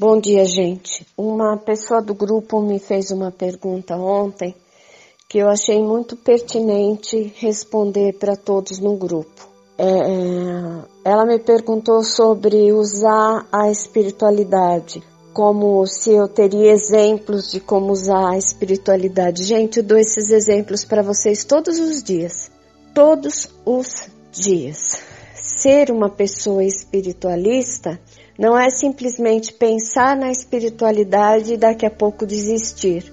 Bom dia, gente. Uma pessoa do grupo me fez uma pergunta ontem que eu achei muito pertinente responder para todos no grupo. É, é, ela me perguntou sobre usar a espiritualidade, como se eu teria exemplos de como usar a espiritualidade. Gente, eu dou esses exemplos para vocês todos os dias. Todos os dias. Ser uma pessoa espiritualista não é simplesmente pensar na espiritualidade e daqui a pouco desistir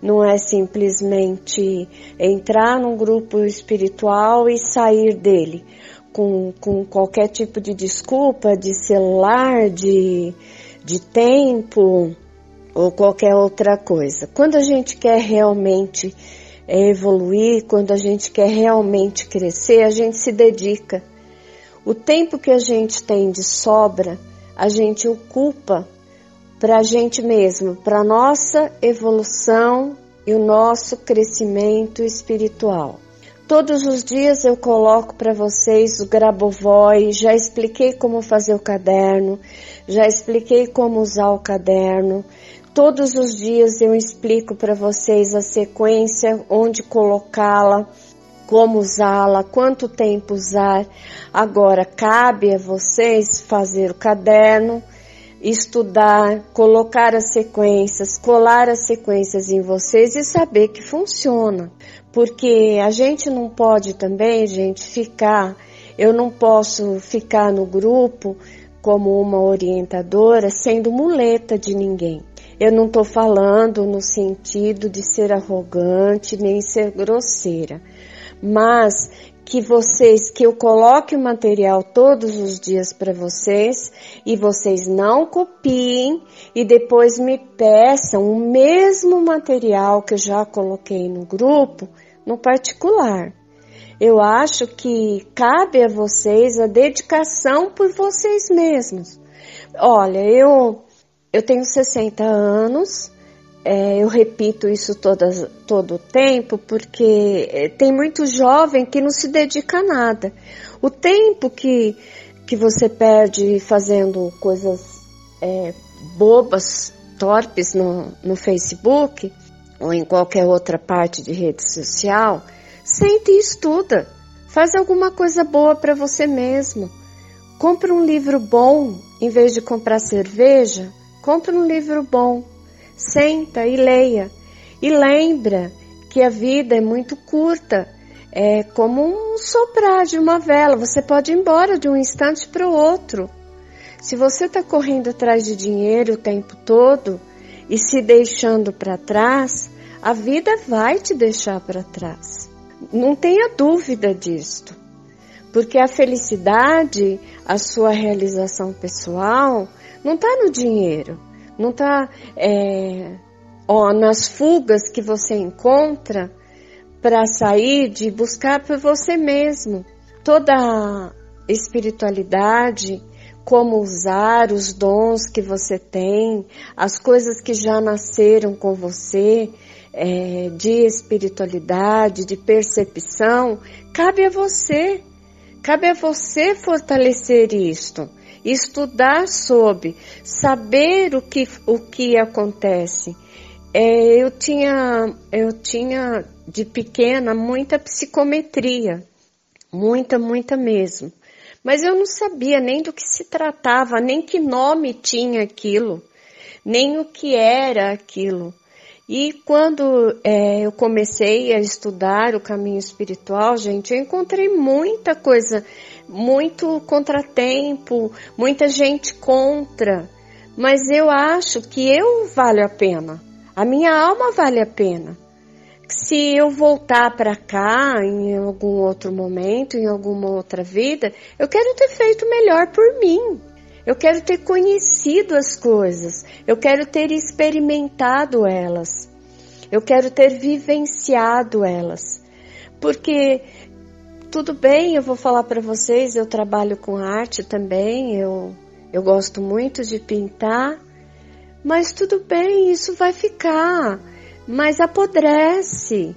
não é simplesmente entrar num grupo espiritual e sair dele com, com qualquer tipo de desculpa, de celular, de, de tempo ou qualquer outra coisa. Quando a gente quer realmente evoluir, quando a gente quer realmente crescer, a gente se dedica. O tempo que a gente tem de sobra, a gente ocupa para a gente mesmo, para nossa evolução e o nosso crescimento espiritual. Todos os dias eu coloco para vocês o Grabovoi, já expliquei como fazer o caderno, já expliquei como usar o caderno. Todos os dias eu explico para vocês a sequência, onde colocá-la, como usá-la, quanto tempo usar. Agora cabe a vocês fazer o caderno, estudar, colocar as sequências, colar as sequências em vocês e saber que funciona. Porque a gente não pode também, gente, ficar, eu não posso ficar no grupo como uma orientadora sendo muleta de ninguém. Eu não estou falando no sentido de ser arrogante nem ser grosseira, mas que vocês, que eu coloque o material todos os dias para vocês e vocês não copiem e depois me peçam o mesmo material que eu já coloquei no grupo, no particular. Eu acho que cabe a vocês a dedicação por vocês mesmos. Olha, eu eu tenho 60 anos, é, eu repito isso todas, todo o tempo porque é, tem muito jovem que não se dedica a nada. O tempo que, que você perde fazendo coisas é, bobas, torpes no, no Facebook ou em qualquer outra parte de rede social, sente e estuda. Faz alguma coisa boa para você mesmo. Compre um livro bom em vez de comprar cerveja. Compre um livro bom Senta e leia. E lembra que a vida é muito curta. É como um soprar de uma vela. Você pode ir embora de um instante para o outro. Se você está correndo atrás de dinheiro o tempo todo e se deixando para trás, a vida vai te deixar para trás. Não tenha dúvida disto. Porque a felicidade, a sua realização pessoal, não está no dinheiro não está é, nas fugas que você encontra para sair de buscar por você mesmo. Toda a espiritualidade, como usar os dons que você tem, as coisas que já nasceram com você, é, de espiritualidade, de percepção, cabe a você. Cabe a você fortalecer isto estudar sobre, saber o que, o que acontece. É, eu tinha, eu tinha de pequena muita psicometria, muita, muita mesmo. Mas eu não sabia nem do que se tratava, nem que nome tinha aquilo, nem o que era aquilo. E quando é, eu comecei a estudar o caminho espiritual, gente, eu encontrei muita coisa, muito contratempo, muita gente contra. Mas eu acho que eu valho a pena. A minha alma vale a pena. Se eu voltar para cá em algum outro momento, em alguma outra vida, eu quero ter feito melhor por mim. Eu quero ter conhecido as coisas, eu quero ter experimentado elas, eu quero ter vivenciado elas. Porque tudo bem, eu vou falar para vocês, eu trabalho com arte também, eu, eu gosto muito de pintar, mas tudo bem, isso vai ficar, mas apodrece.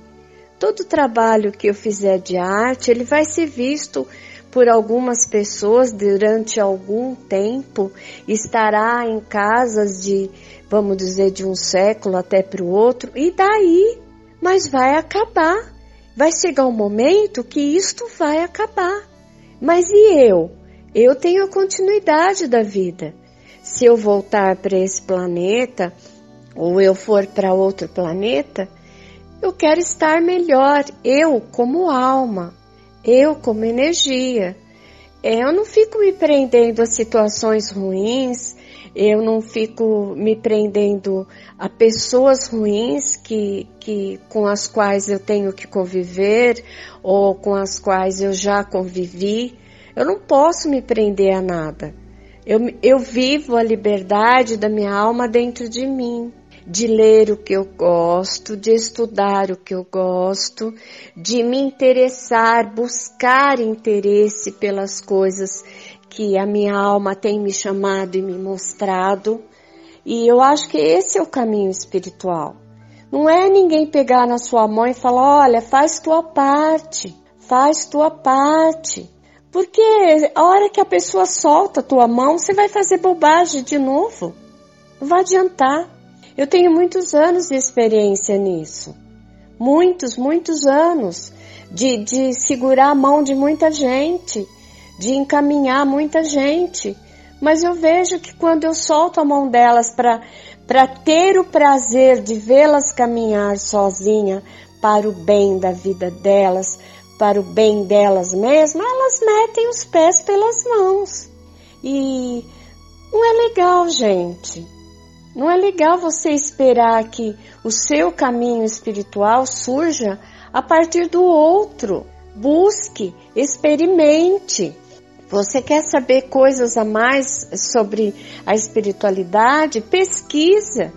Todo trabalho que eu fizer de arte, ele vai ser visto por algumas pessoas durante algum tempo, estará em casas de, vamos dizer, de um século até para o outro, e daí? Mas vai acabar. Vai chegar um momento que isto vai acabar. Mas e eu? Eu tenho a continuidade da vida. Se eu voltar para esse planeta, ou eu for para outro planeta, eu quero estar melhor, eu como alma, eu como energia. Eu não fico me prendendo a situações ruins, eu não fico me prendendo a pessoas ruins que, que, com as quais eu tenho que conviver ou com as quais eu já convivi. Eu não posso me prender a nada. Eu, eu vivo a liberdade da minha alma dentro de mim de ler o que eu gosto, de estudar o que eu gosto, de me interessar, buscar interesse pelas coisas que a minha alma tem me chamado e me mostrado. E eu acho que esse é o caminho espiritual. Não é ninguém pegar na sua mão e falar: olha, faz tua parte, faz tua parte. Porque a hora que a pessoa solta a tua mão, você vai fazer bobagem de novo. Não vai adiantar. Eu tenho muitos anos de experiência nisso. Muitos, muitos anos de, de segurar a mão de muita gente, de encaminhar muita gente. Mas eu vejo que quando eu solto a mão delas para ter o prazer de vê-las caminhar sozinha para o bem da vida delas, para o bem delas mesmas, elas metem os pés pelas mãos. E não é legal, gente. Não é legal você esperar que o seu caminho espiritual surja a partir do outro. Busque, experimente. Você quer saber coisas a mais sobre a espiritualidade? Pesquisa,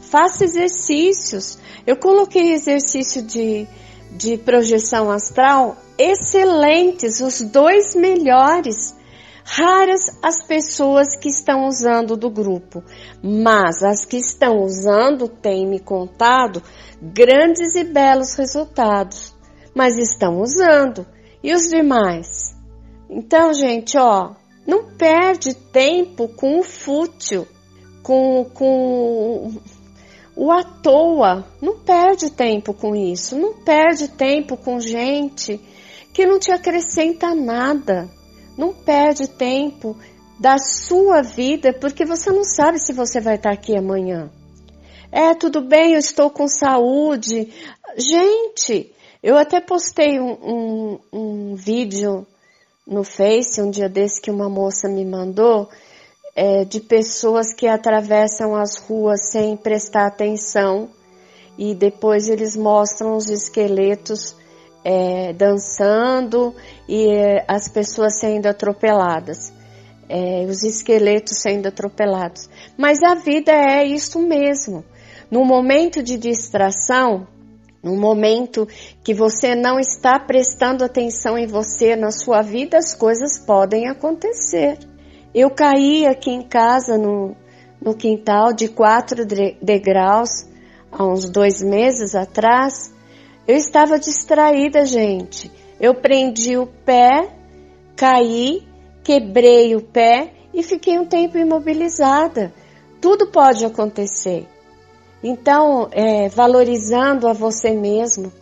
faça exercícios. Eu coloquei exercício de, de projeção astral excelentes, os dois melhores Raras as pessoas que estão usando do grupo, mas as que estão usando têm me contado grandes e belos resultados. Mas estão usando. E os demais? Então, gente, ó, não perde tempo com o fútil, com, com o à toa. Não perde tempo com isso. Não perde tempo com gente que não te acrescenta nada. Não perde tempo da sua vida porque você não sabe se você vai estar aqui amanhã. É, tudo bem, eu estou com saúde. Gente, eu até postei um, um, um vídeo no Face um dia desse que uma moça me mandou é, de pessoas que atravessam as ruas sem prestar atenção e depois eles mostram os esqueletos é, dançando e é, as pessoas sendo atropeladas, é, os esqueletos sendo atropelados. Mas a vida é isso mesmo. No momento de distração, no momento que você não está prestando atenção em você, na sua vida, as coisas podem acontecer. Eu caí aqui em casa no, no quintal de quatro degraus há uns dois meses atrás eu estava distraída, gente. Eu prendi o pé, caí, quebrei o pé e fiquei um tempo imobilizada. Tudo pode acontecer. Então, é, valorizando a você mesmo,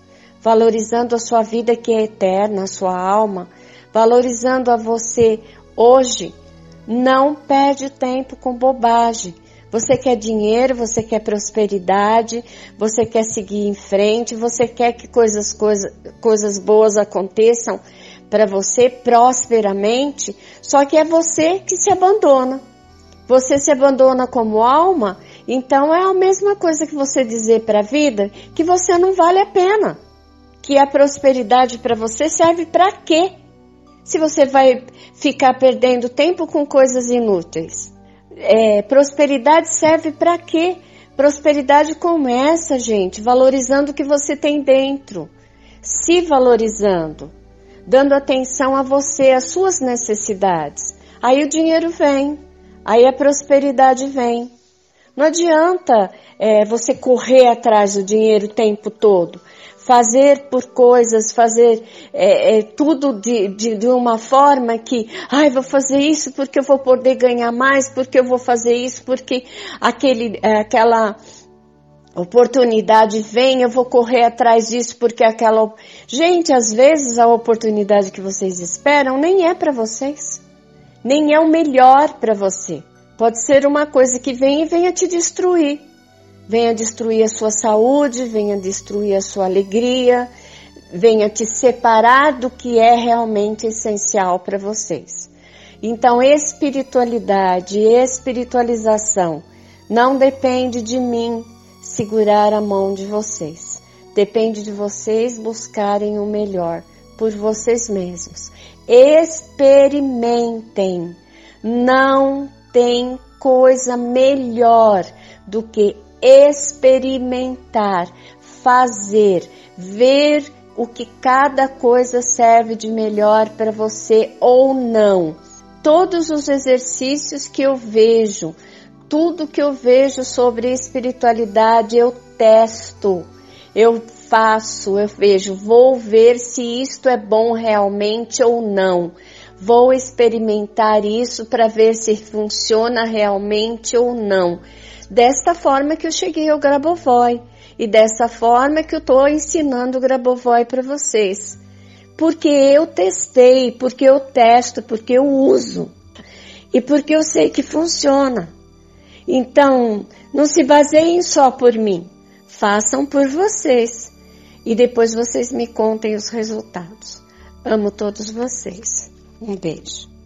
valorizando a sua vida que é eterna, a sua alma, valorizando a você hoje, não perde tempo com bobagem. Você quer dinheiro, você quer prosperidade, você quer seguir em frente, você quer que coisas, coisa, coisas boas aconteçam para você prosperamente, só que é você que se abandona. Você se abandona como alma, então é a mesma coisa que você dizer para a vida que você não vale a pena. Que a prosperidade para você serve para quê? Se você vai ficar perdendo tempo com coisas inúteis é, prosperidade serve para quê? Prosperidade começa, gente, valorizando o que você tem dentro, se valorizando, dando atenção a você, às suas necessidades. Aí o dinheiro vem, aí a prosperidade vem. Não adianta é, você correr atrás do dinheiro o tempo todo. Fazer por coisas, fazer é, é, tudo de, de, de, uma forma que, ai, vou fazer isso porque eu vou poder ganhar mais, porque eu vou fazer isso porque aquele, é, aquela oportunidade vem, eu vou correr atrás disso porque aquela. Gente, às vezes a oportunidade que vocês esperam nem é para vocês, nem é o melhor para você. Pode ser uma coisa que vem e venha te destruir venha destruir a sua saúde, venha destruir a sua alegria, venha te separar do que é realmente essencial para vocês. Então, espiritualidade, espiritualização não depende de mim segurar a mão de vocês. Depende de vocês buscarem o melhor por vocês mesmos. Experimentem. Não tem coisa melhor do que experimentar, fazer, ver o que cada coisa serve de melhor para você ou não. Todos os exercícios que eu vejo, tudo que eu vejo sobre espiritualidade, eu testo, eu faço, eu vejo, vou ver se isto é bom realmente ou não. Vou experimentar isso para ver se funciona realmente ou não. Desta forma que eu cheguei ao Grabovoi e dessa forma que eu estou ensinando o Grabovoi para vocês. Porque eu testei, porque eu testo, porque eu uso e porque eu sei que funciona. Então, não se baseiem só por mim, façam por vocês e depois vocês me contem os resultados. Amo todos vocês. Um beijo.